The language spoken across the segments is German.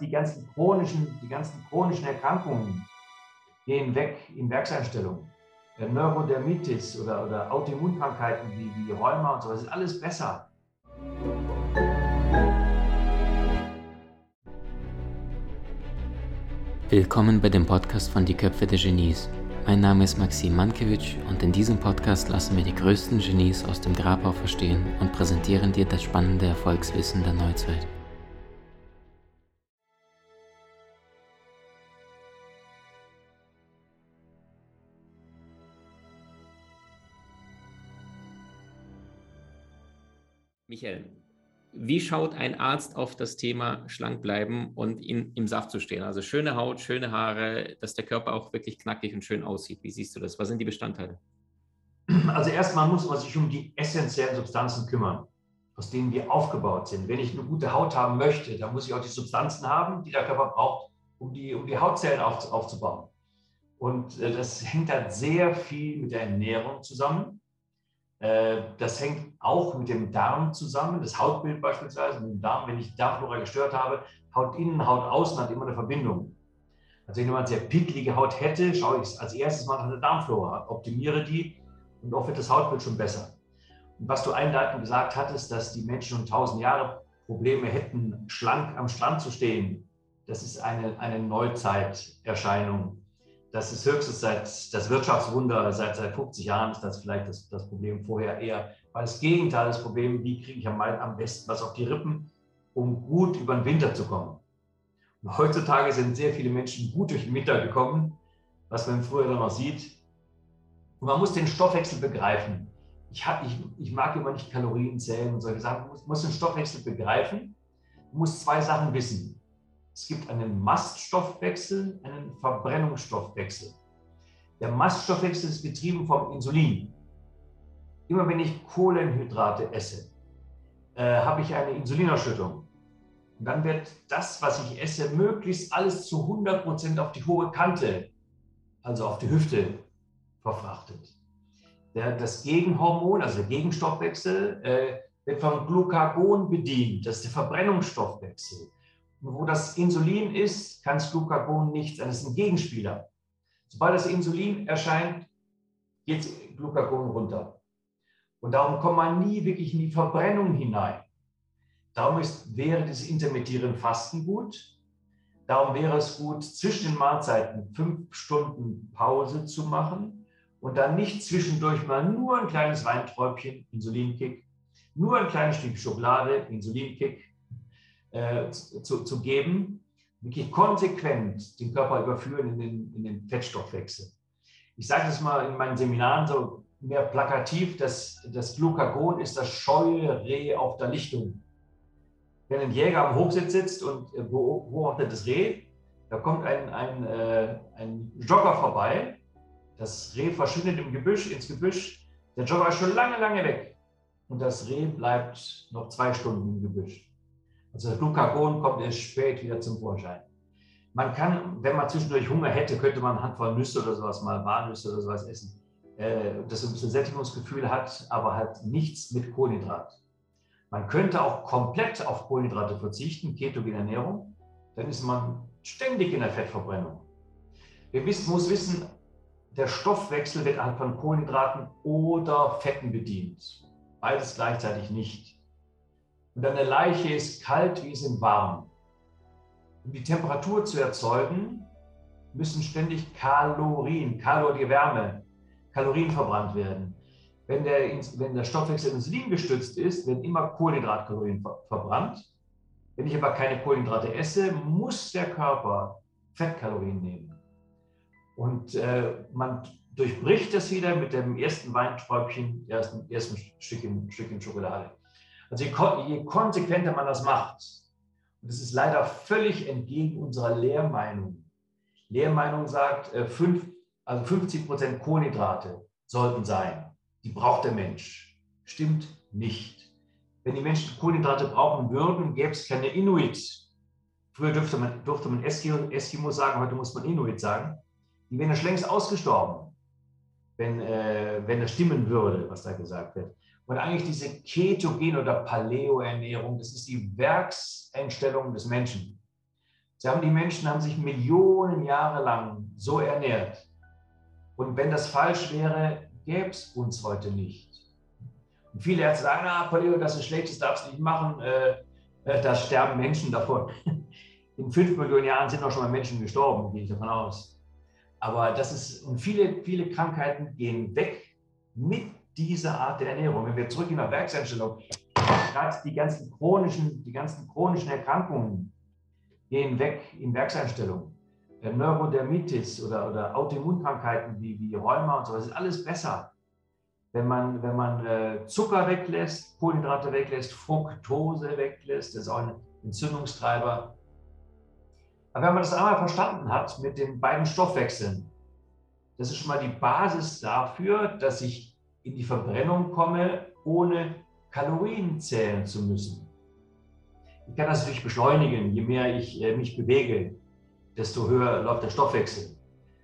Die ganzen chronischen, die ganzen chronischen Erkrankungen gehen weg in Werkseinstellungen. Neurodermitis oder, oder Autoimmunkrankheiten wie, wie Rheuma und so, das ist alles besser. Willkommen bei dem Podcast von Die Köpfe der Genies. Mein Name ist Maxim Mankewitsch und in diesem Podcast lassen wir die größten Genies aus dem Grabau verstehen und präsentieren dir das spannende Erfolgswissen der Neuzeit. Michael, wie schaut ein Arzt auf das Thema schlank bleiben und in, im Saft zu stehen? Also schöne Haut, schöne Haare, dass der Körper auch wirklich knackig und schön aussieht. Wie siehst du das? Was sind die Bestandteile? Also erstmal muss man sich um die essentiellen Substanzen kümmern, aus denen wir aufgebaut sind. Wenn ich eine gute Haut haben möchte, dann muss ich auch die Substanzen haben, die der Körper braucht, um die, um die Hautzellen auf, aufzubauen. Und äh, das hängt halt sehr viel mit der Ernährung zusammen. Äh, das hängt auch mit dem Darm zusammen, das Hautbild beispielsweise, mit dem Darm. Wenn ich Darmflora gestört habe, Haut innen, Haut außen hat immer eine Verbindung. Also wenn jemand sehr picklige Haut hätte, schaue ich als erstes mal nach der Darmflora, optimiere die und oft wird das Hautbild schon besser. Und was du einleitend gesagt hattest, dass die Menschen schon tausend Jahre Probleme hätten, schlank am Strand zu stehen, das ist eine, eine Neuzeiterscheinung das ist höchstens seit das Wirtschaftswunder, seit, seit 50 Jahren ist das vielleicht das, das Problem. Vorher eher war das Gegenteil das Problem, wie kriege ich am, am besten was auf die Rippen, um gut über den Winter zu kommen. Und heutzutage sind sehr viele Menschen gut durch den Winter gekommen, was man früher dann noch sieht. Und man muss den Stoffwechsel begreifen. Ich, hab, ich, ich mag immer nicht Kalorien zählen und solche Sachen. Man muss, muss den Stoffwechsel begreifen. Muss zwei Sachen wissen. Es gibt einen Maststoffwechsel, einen Verbrennungsstoffwechsel. Der Maststoffwechsel ist getrieben vom Insulin. Immer wenn ich Kohlenhydrate esse, äh, habe ich eine Insulinausschüttung. Und dann wird das, was ich esse, möglichst alles zu 100 Prozent auf die hohe Kante, also auf die Hüfte, verfrachtet. Der, das Gegenhormon, also der Gegenstoffwechsel, äh, wird vom Glucagon bedient. Das ist der Verbrennungsstoffwechsel. Wo das Insulin ist, kann das Glucagon nichts. Das ist ein Gegenspieler. Sobald das Insulin erscheint, geht Glucagon runter. Und darum kommt man nie wirklich in die Verbrennung hinein. Darum ist, wäre dieses intermittierende Fasten gut. Darum wäre es gut, zwischen den Mahlzeiten fünf Stunden Pause zu machen und dann nicht zwischendurch mal nur ein kleines Weinträubchen, Insulinkick, nur ein kleines Stück Schokolade, Insulinkick, äh, zu, zu geben, wirklich konsequent den Körper überführen in den, in den Fettstoffwechsel. Ich sage das mal in meinen Seminaren so mehr plakativ, dass das Glucagon ist das scheue Reh auf der Lichtung. Wenn ein Jäger am Hochsitz sitzt und beobachtet das Reh, da kommt ein, ein, äh, ein Jogger vorbei, das Reh verschwindet im Gebüsch, ins Gebüsch, der Jogger ist schon lange, lange weg und das Reh bleibt noch zwei Stunden im Gebüsch. Also Glucagon kommt erst spät wieder zum Vorschein. Man kann, wenn man zwischendurch Hunger hätte, könnte man eine Handvoll Nüsse oder sowas mal, Walnüsse oder sowas essen, äh, das ein bisschen Sättigungsgefühl hat, aber halt nichts mit Kohlenhydrat. Man könnte auch komplett auf Kohlenhydrate verzichten, ketogene Ernährung, dann ist man ständig in der Fettverbrennung. Wir wissen, muss wissen, der Stoffwechsel wird anhand von Kohlenhydraten oder Fetten bedient. Beides gleichzeitig nicht. Und eine Leiche ist kalt, wie es warm. Um die Temperatur zu erzeugen, müssen ständig Kalorien, Kalor die Wärme, Kalorien verbrannt werden. Wenn der, wenn der Stoffwechsel Insulin gestützt ist, werden immer Kohlenhydratkalorien verbrannt. Wenn ich aber keine Kohlenhydrate esse, muss der Körper Fettkalorien nehmen. Und äh, man durchbricht das wieder mit dem ersten Weinträubchen, ersten, ersten Stückchen, Stückchen Schokolade. Also je, je konsequenter man das macht, und das ist leider völlig entgegen unserer Lehrmeinung. Lehrmeinung sagt, äh, fünf, also 50 Prozent Kohlenhydrate sollten sein. Die braucht der Mensch. Stimmt nicht. Wenn die Menschen Kohlenhydrate brauchen würden, gäbe es keine Inuit. Früher durfte man, durfte man Eskimo, sagen, heute muss man Inuit sagen. Die wären ja schon längst ausgestorben, wenn, äh, wenn das stimmen würde, was da gesagt wird. Und eigentlich diese Ketogen- oder Paleo-Ernährung, das ist die Werkseinstellung des Menschen. Sie haben die Menschen haben sich Millionen Jahre lang so ernährt. Und wenn das falsch wäre, gäbe es uns heute nicht. Und viele Ärzte sagen, ah, Paleo, das ist schlecht, das darfst du nicht machen, äh, äh, da sterben Menschen davon. In fünf Millionen Jahren sind auch schon mal Menschen gestorben, gehe ich davon aus. Aber das ist, und viele, viele Krankheiten gehen weg mit dieser Art der Ernährung. Wenn wir zurück in der Werkseinstellung, gerade die ganzen chronischen, die ganzen chronischen Erkrankungen gehen weg in Werkseinstellung. Neurodermitis oder, oder Autoimmunkrankheiten wie, wie Rheuma und so, das ist alles besser. Wenn man, wenn man äh, Zucker weglässt, Kohlenhydrate weglässt, Fructose weglässt, das ist auch ein Entzündungstreiber. Aber wenn man das einmal verstanden hat mit den beiden Stoffwechseln, das ist schon mal die Basis dafür, dass ich in die Verbrennung komme, ohne Kalorien zählen zu müssen. Ich kann das natürlich beschleunigen. Je mehr ich äh, mich bewege, desto höher läuft der Stoffwechsel.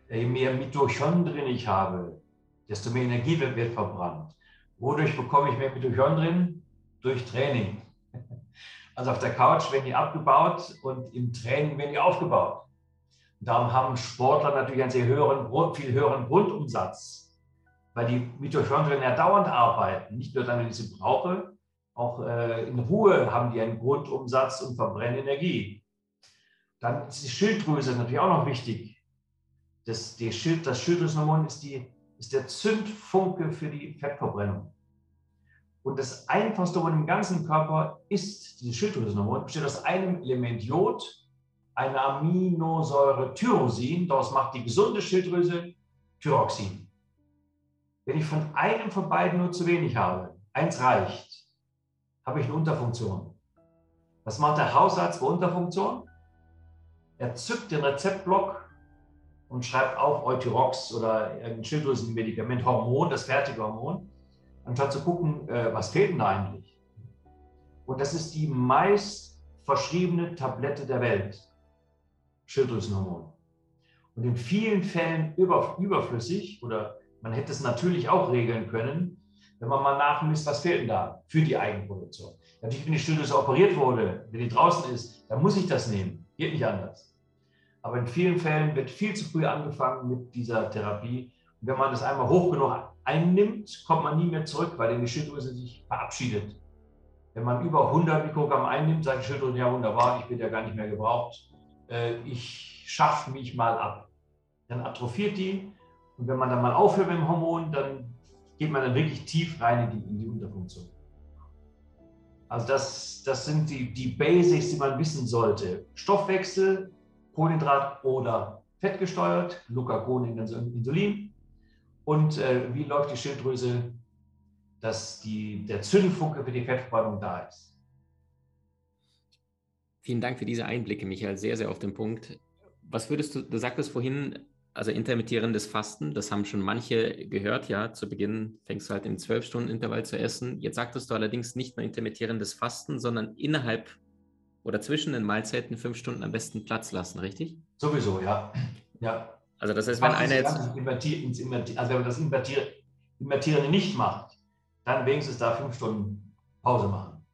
Äh, je mehr Mitochondrien ich habe, desto mehr Energie wird, verbrannt. Wodurch bekomme ich mehr Mitochondrien? Durch Training. Also auf der Couch werden die abgebaut und im Training werden die aufgebaut. Und darum haben Sportler natürlich einen sehr höheren, viel höheren Grundumsatz, weil die Mitochondrien ja dauernd arbeiten. Nicht nur dann, wenn ich sie brauche, auch äh, in Ruhe haben die einen Grundumsatz und verbrennen Energie. Dann ist die Schilddrüse natürlich auch noch wichtig. Das, die Schild, das Schilddrüsenhormon ist, die, ist der Zündfunke für die Fettverbrennung. Und das einfachste Hormon im ganzen Körper ist dieses Schilddrüsenhormon, besteht aus einem Element Jod, einer Aminosäure Tyrosin, daraus macht die gesunde Schilddrüse Thyroxin. Wenn ich von einem von beiden nur zu wenig habe, eins reicht, habe ich eine Unterfunktion. Was macht der Hausarzt bei Unterfunktion? Er zückt den Rezeptblock und schreibt auf Euthyrox oder ein Schilddrüsenmedikament, Hormon, das fertige Hormon anstatt zu gucken, äh, was fehlt denn da eigentlich. Und das ist die meist verschriebene Tablette der Welt, Schilddrüsenhormon. Und in vielen Fällen über, überflüssig oder man hätte es natürlich auch regeln können, wenn man mal nachmisst, was fehlt denn da für die Eigenproduktion. Natürlich, wenn die Schilddrüse operiert wurde, wenn die draußen ist, dann muss ich das nehmen. Geht nicht anders. Aber in vielen Fällen wird viel zu früh angefangen mit dieser Therapie. Und wenn man das einmal hoch genug einnimmt, kommt man nie mehr zurück, weil die Schilddrüse sich verabschiedet. Wenn man über 100 Mikrogramm einnimmt, sagt die Schilddrüse, ja wunderbar, ich bin ja gar nicht mehr gebraucht, äh, ich schaffe mich mal ab. Dann atrophiert die und wenn man dann mal aufhört mit dem Hormon, dann geht man dann wirklich tief rein in die, in die Unterfunktion. Also das, das sind die, die Basics, die man wissen sollte. Stoffwechsel, Kohlenhydrat oder fettgesteuert, Glucagon, Insulin und äh, wie läuft die Schilddrüse, dass die, der Zündfunke für die Fettverbrennung da ist. Vielen Dank für diese Einblicke, Michael, sehr, sehr auf den Punkt. Was würdest du, du sagtest vorhin, also intermittierendes Fasten, das haben schon manche gehört, ja, zu Beginn fängst du halt im 12-Stunden-Intervall zu essen. Jetzt sagtest du allerdings nicht nur intermittierendes Fasten, sondern innerhalb oder zwischen den Mahlzeiten fünf Stunden am besten Platz lassen, richtig? Sowieso, ja. Ja, also das heißt, wenn einer jetzt... also wenn man das Invertierende nicht macht, dann wenigstens da fünf Stunden Pause machen.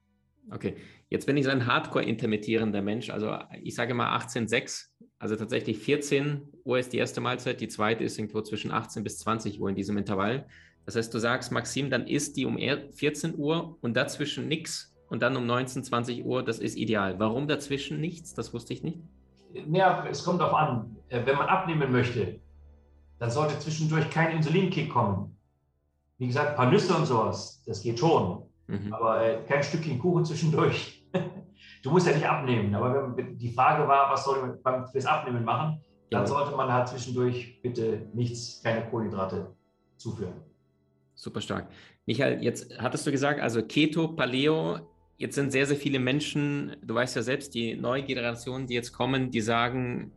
Okay, jetzt bin ich so ein Hardcore-intermittierender Mensch, also ich sage mal 18,6, also tatsächlich 14 Uhr ist die erste Mahlzeit, die zweite ist irgendwo zwischen 18 bis 20 Uhr in diesem Intervall. Das heißt, du sagst, Maxim, dann ist die um 14 Uhr und dazwischen nichts und dann um 19, 20 Uhr, das ist ideal. Warum dazwischen nichts? Das wusste ich nicht ja, es kommt darauf an, äh, wenn man abnehmen möchte, dann sollte zwischendurch kein Insulinkick kommen. Wie gesagt, ein paar Nüsse und sowas, das geht schon. Mhm. Aber äh, kein Stückchen Kuchen zwischendurch. Du musst ja nicht abnehmen. Aber wenn die Frage war, was soll ich beim, fürs Abnehmen machen, dann ja. sollte man halt zwischendurch bitte nichts, keine Kohlenhydrate zuführen. Super stark. Michael, jetzt hattest du gesagt, also Keto, Paleo jetzt sind sehr, sehr viele Menschen, du weißt ja selbst, die neue Generation, die jetzt kommen, die sagen,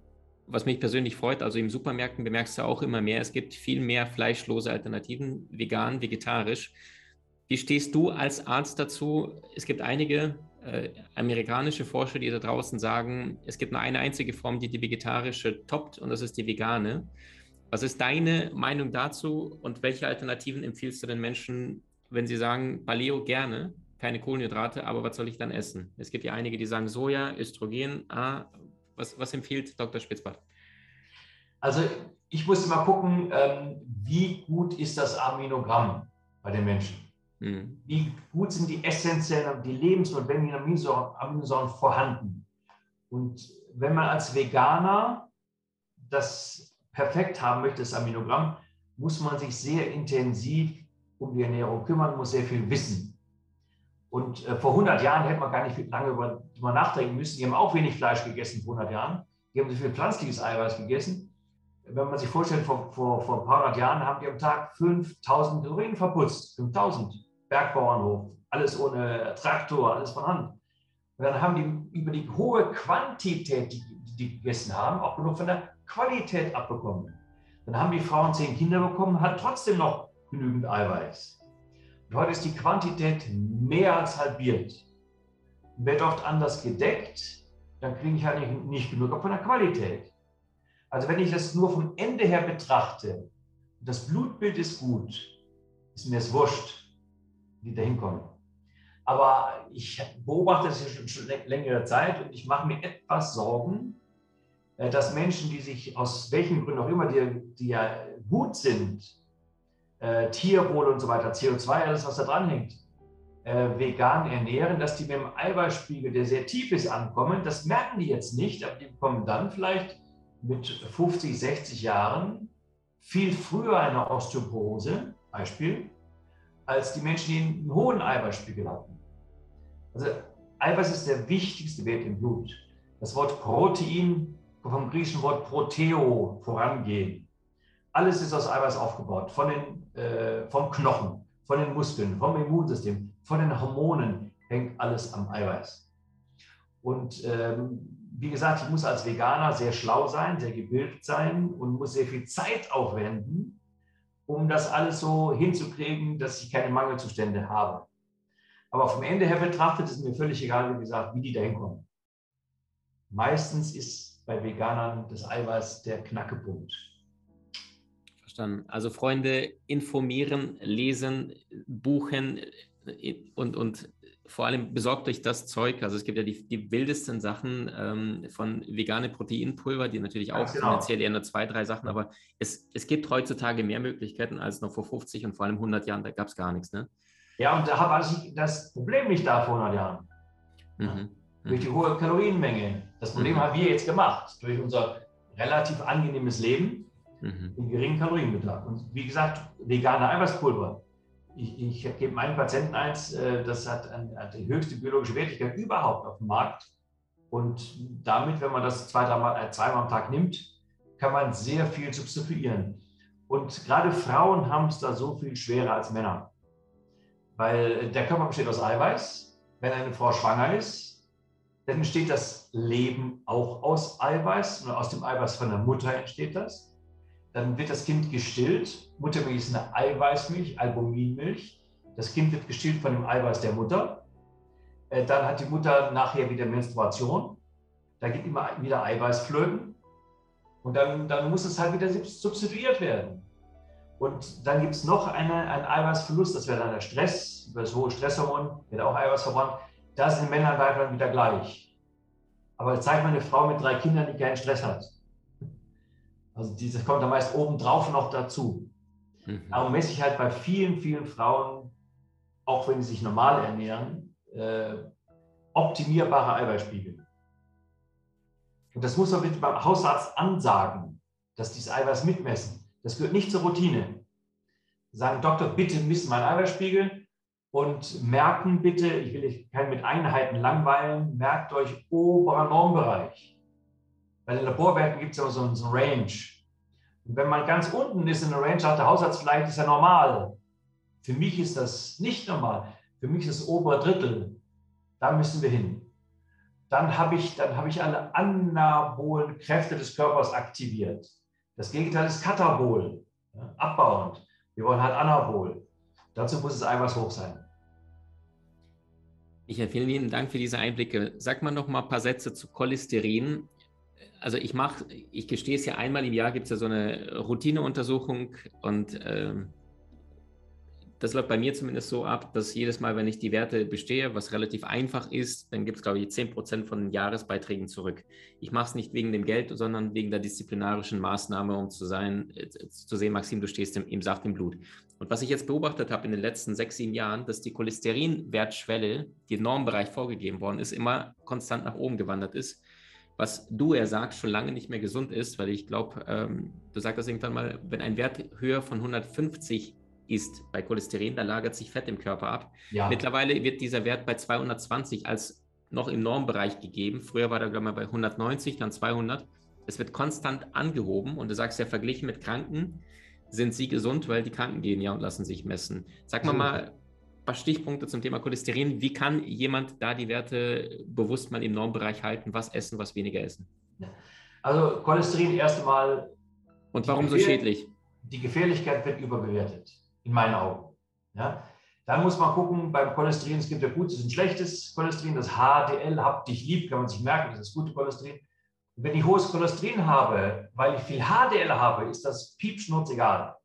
was mich persönlich freut, also im Supermärkten bemerkst du auch immer mehr, es gibt viel mehr fleischlose Alternativen, vegan, vegetarisch. Wie stehst du als Arzt dazu? Es gibt einige äh, amerikanische Forscher, die da draußen sagen, es gibt nur eine einzige Form, die die vegetarische toppt und das ist die vegane. Was ist deine Meinung dazu und welche Alternativen empfiehlst du den Menschen, wenn sie sagen, Paleo gerne, keine Kohlenhydrate, aber was soll ich dann essen? Es gibt ja einige, die sagen Soja, Östrogen, ah, Was, was empfiehlt Dr. Spitzbart? Also ich muss immer gucken, ähm, wie gut ist das Aminogramm bei den Menschen. Mhm. Wie gut sind die essentiellen, die lebensnotwendigen Aminosäuren, Aminosäuren vorhanden. Und wenn man als Veganer das perfekt haben möchte, das Aminogramm, muss man sich sehr intensiv um die Ernährung kümmern, muss sehr viel wissen. Und äh, vor 100 Jahren hätte man gar nicht lange über, über nachdenken müssen. Die haben auch wenig Fleisch gegessen vor 100 Jahren. Die haben so viel pflanzliches Eiweiß gegessen wenn man sich vorstellt, vor, vor, vor ein paar hundert Jahren haben die am Tag 5000 Kalorien verputzt. 5000. Bergbauernhof, alles ohne Traktor, alles von Hand. Und dann haben die über die hohe Quantität, die, die gegessen haben, auch genug von der Qualität abbekommen. Dann haben die Frauen zehn Kinder bekommen, hat trotzdem noch genügend Eiweiß. Und heute ist die Quantität mehr als halbiert. Wird oft anders gedeckt, dann kriege ich halt nicht, nicht genug von der Qualität. Also wenn ich das nur vom Ende her betrachte, das Blutbild ist gut, ist mir es wurscht, wie da hinkommen. Aber ich beobachte das schon, schon längere Zeit und ich mache mir etwas Sorgen, äh, dass Menschen, die sich aus welchen Gründen auch immer, die, die ja gut sind, äh, Tierwohl und so weiter, CO2, alles, was da dran hängt, äh, vegan ernähren, dass die mit dem Eiweißspiegel, der sehr tief ist, ankommen. Das merken die jetzt nicht, aber die bekommen dann vielleicht mit 50, 60 Jahren viel früher eine Osteoporose, Beispiel, als die Menschen, die einen hohen Eiweißspiegel hatten. Also Eiweiß ist der wichtigste Wert im Blut. Das Wort Protein vom griechischen Wort Proteo, vorangehen. Alles ist aus Eiweiß aufgebaut, von den, äh, vom Knochen, von den Muskeln, vom Immunsystem, von den Hormonen, hängt alles am Eiweiß. Und ähm, wie gesagt, ich muss als Veganer sehr schlau sein, sehr gebildet sein und muss sehr viel Zeit aufwenden, um das alles so hinzukriegen, dass ich keine Mangelzustände habe. Aber vom Ende her betrachtet ist mir völlig egal, wie gesagt, wie die da hinkommen. Meistens ist bei Veganern das Eiweiß der Knackepunkt. Verstanden. Also Freunde, informieren, lesen, buchen und, und vor allem besorgt euch das Zeug. Also es gibt ja die, die wildesten Sachen ähm, von vegane Proteinpulver, die natürlich auch genau. finanziell eher nur zwei, drei Sachen, aber es, es gibt heutzutage mehr Möglichkeiten als noch vor 50 und vor allem 100 Jahren, da gab es gar nichts. Ne? Ja, und da war das Problem nicht da vor 100 Jahren. Mhm. Durch die hohe Kalorienmenge. Das Problem mhm. haben wir jetzt gemacht, durch unser relativ angenehmes Leben, mhm. den geringen Kalorienbedarf. Und wie gesagt, vegane Eiweißpulver ich, ich gebe meinen Patienten eins, äh, das hat, die höchste biologische Wertigkeit überhaupt auf dem Markt. Und damit, wenn man das zwei, äh, zweimal am Tag nimmt, kann man sehr viel substituieren. Und gerade Frauen haben es da so viel schwerer als Männer. Weil der Körper besteht aus Eiweiß. Wenn eine Frau schwanger ist, dann entsteht das Leben auch aus Eiweiß. Und aus dem Eiweiß von der Mutter entsteht das. Dann wird das Kind gestillt. Muttermilch ist eine Eiweißmilch, Albuminmilch. Das Kind wird gestillt von dem Eiweiß der Mutter. Äh, dann hat die Mutter nachher wieder Menstruation. Da geht immer wieder Eiweißflöten. Und dann, dann muss es halt wieder substituiert werden. Und dann gibt es noch eine, einen Eiweißverlust, das wäre dann der Stress, über das hohe Stresshormon wird auch Eiweiß verbrannt. Da sind Männer und Weibern wieder gleich. Aber zeigt mal eine Frau mit drei Kindern, die keinen Stress hat. Also dieses kommt dann meist obendrauf noch dazu. Mhm. Darum messe ich halt bei vielen, vielen Frauen, auch wenn sie sich normal ernähren, äh, optimierbare Eiweißspiegel. Und das muss man bitte beim Hausarzt ansagen, dass dieses Eiweiß mitmessen. Das gehört nicht zur Routine. Sagen, Doktor, bitte misst meinen Eiweißspiegel und merken bitte, ich will euch keinen mit Einheiten langweilen, merkt euch oberer Normbereich. Bei den Laborwerten gibt es ja so, so ein Range. Und wenn man ganz unten ist in der Range, hat der Hausarzt vielleicht, ist ja normal. Für mich ist das nicht normal. Für mich ist das obere Drittel. Da müssen wir hin. Dann habe ich, hab ich alle anabolen Kräfte des Körpers aktiviert. Das Gegenteil ist katabol, ja, abbauend. Wir wollen halt anabol. Dazu muss es Eiweiß hoch sein. Michael, vielen lieben Dank für diese Einblicke. Sag mal noch mal ein paar Sätze zu Cholesterin also ich mache, ich gestehe es ja einmal im Jahr, gibt es ja so eine Routineuntersuchung und äh, das läuft bei mir zumindest so ab, dass jedes Mal, wenn ich die Werte bestehe, was relativ einfach ist, dann gibt es, glaube ich, 10% von den Jahresbeiträgen zurück. Ich mache es nicht wegen dem Geld, sondern wegen der disziplinarischen Maßnahme, um zu, sein, äh, zu sehen, Maxim, du stehst im, im Saft im Blut. Und was ich jetzt beobachtet habe in den letzten sechs, sieben Jahren, dass die Cholesterinwertschwelle, die im Normbereich vorgegeben worden ist, immer konstant nach oben gewandert ist was du er sagst, schon lange nicht mehr gesund ist, weil ich glaube, ähm, du sagst irgendwann mal, wenn ein Wert höher von 150 ist bei Cholesterin, da lagert sich Fett im Körper ab. Ja. Mittlerweile wird dieser Wert bei 220 als noch im Normbereich gegeben. Früher war er, glaube ich, bei 190, dann 200. Es wird konstant angehoben und du sagst ja, verglichen mit Kranken sind sie gesund, weil die Kranken gehen ja und lassen sich messen. Sag mal mal paar Stichpunkte zum Thema Cholesterin. Wie kann jemand da die Werte bewusst mal im Normbereich halten? Was essen, was weniger essen? Also Cholesterin erst einmal. Und warum so schädlich? Die Gefährlichkeit wird überbewertet in meinen Augen. Ja? Dann muss man gucken, beim Cholesterin, es gibt ja gutes und schlechtes Cholesterin, das HDL, hab dich lieb, kann man sich merken, das ist das gute Cholesterin. Und wenn ich hohes Cholesterin habe, weil ich viel HDL habe, ist das piepschnurz egal.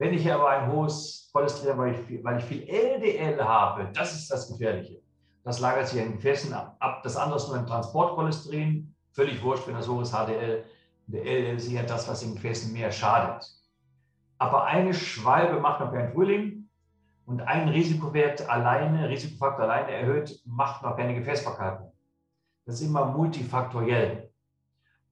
Wenn ich aber ein hohes Cholesterin habe, weil ich, viel, weil ich viel LDL habe, das ist das Gefährliche. Das lagert sich in Gefäßen ab. Das andere ist nur ein Transportcholesterin, völlig wurscht, wenn das hohes HDL. Der LDL ist ja das, was in Gefäßen mehr schadet. Aber eine Schwalbe macht noch keinen Frühling und ein Risikowert alleine, Risikofaktor alleine erhöht, macht noch keine Gefäßverkalkung. Das ist immer multifaktoriell.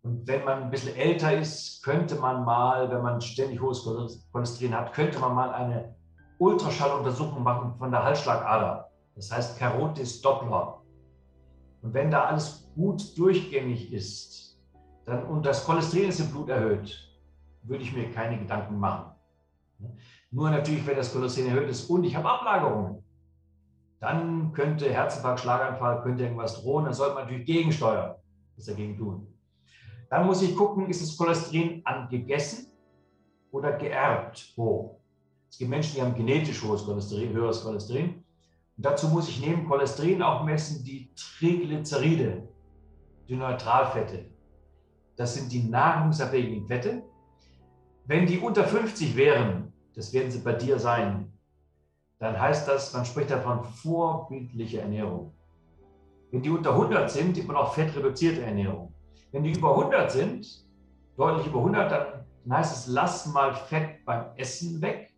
Und wenn man ein bisschen älter ist, könnte man mal, wenn man ständig hohes Cholesterin hat, könnte man mal eine Ultraschalluntersuchung machen von der Halsschlagader. Das heißt Carotis Doppler. Und wenn da alles gut durchgängig ist dann, und das Cholesterin ist im Blut erhöht, würde ich mir keine Gedanken machen. Nur natürlich, wenn das Cholesterin erhöht ist und ich habe Ablagerungen, dann könnte Herzinfarkt, Schlaganfall, könnte irgendwas drohen. Dann sollte man natürlich gegensteuern, was dagegen tun. Dann muss ich gucken, ist das Cholesterin angegessen oder geerbt hoch? Es gibt Menschen, die haben genetisch hohes Cholesterin, höheres Cholesterin. Und dazu muss ich neben Cholesterin auch messen die Triglyceride, die Neutralfette. Das sind die nahrungsabhängigen Fette. Wenn die unter 50 wären, das werden sie bei dir sein, dann heißt das, man spricht davon vorbildliche Ernährung. Wenn die unter 100 sind, immer noch fettreduzierte Ernährung. Wenn die über 100 sind, deutlich über 100, dann, heißt es, lass mal Fett beim Essen weg.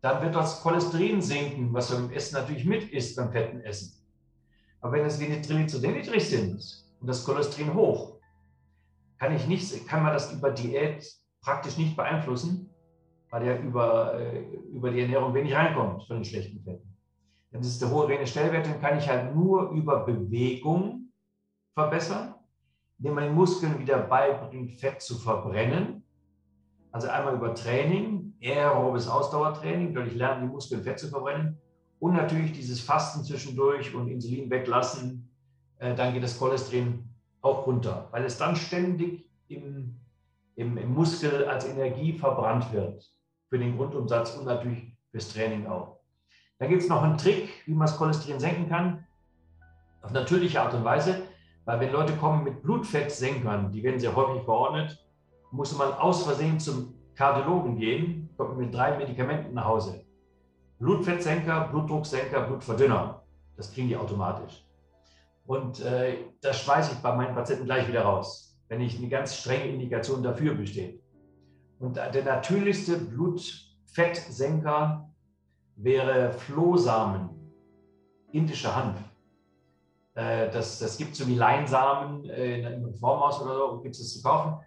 Dann wird das Cholesterin sinken, was beim Essen natürlich mit ist beim fetten Essen. Aber wenn es Triglyceride niedrig sind und das Cholesterin hoch, kann, ich nicht, kann man das über Diät praktisch nicht beeinflussen, weil er über, äh, über die Ernährung wenig reinkommt von den schlechten Fetten. Dann ist der hohe Rene-Stellwert, den kann ich halt nur über Bewegung verbessern indem man den Muskeln wieder beibringt, Fett zu verbrennen. Also einmal über Training, aerobes Ausdauertraining, dadurch lernen die Muskeln Fett zu verbrennen. Und natürlich dieses Fasten zwischendurch und Insulin weglassen, äh, dann geht das Cholesterin auch runter, weil es dann ständig im, im, im Muskel als Energie verbrannt wird für den Grundumsatz und natürlich fürs Training auch. Dann gibt es noch einen Trick, wie man das Cholesterin senken kann, auf natürliche Art und Weise. Weil wenn Leute kommen mit Blutfettsenkern, die werden sehr häufig verordnet, muss man aus Versehen zum Kardiologen gehen, kommt mit drei Medikamenten nach Hause. Blutfettsenker, Blutdrucksenker, Blutverdünner. Das kriegen die automatisch. Und äh, das schmeiße ich bei meinen Patienten gleich wieder raus, wenn nicht eine ganz strenge Indikation dafür besteht. Und der natürlichste Blutfettsenker wäre Flohsamen, indischer Hanf. Äh, das, das gibt so wie Leinsamen äh, in einem Formhaus oder so, gibt es zu kaufen.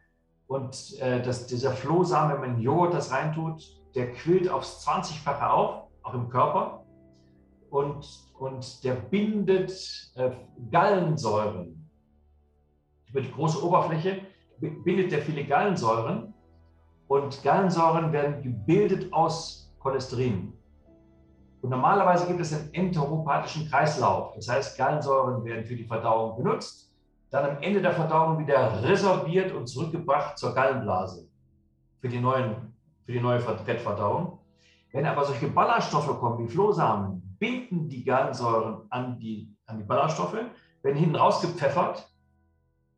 Und äh, das, dieser Flohsamen, wenn man Joghurt das reintut, der quillt aufs 20-fache auf, auch im Körper. Und, und der bindet äh, Gallensäuren über die große Oberfläche, bindet der viele Gallensäuren. Und Gallensäuren werden gebildet aus Cholesterin. Und normalerweise gibt es einen enteropathischen Kreislauf. Das heißt, Gallensäuren werden für die Verdauung benutzt, dann am Ende der Verdauung wieder resorbiert und zurückgebracht zur Gallenblase für die, neuen, für die neue Fettverdauung. Wenn aber solche Ballaststoffe kommen wie Flohsamen, binden die Gallensäuren an die, an die Ballaststoffe, werden hinten rausgepfeffert,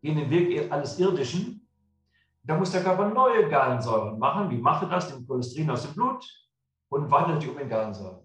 gehen den Weg alles Irdischen. Da muss der Körper neue Gallensäuren machen. Wie mache das? Den Cholesterin aus dem Blut, und wandelt die um in Gartensaal.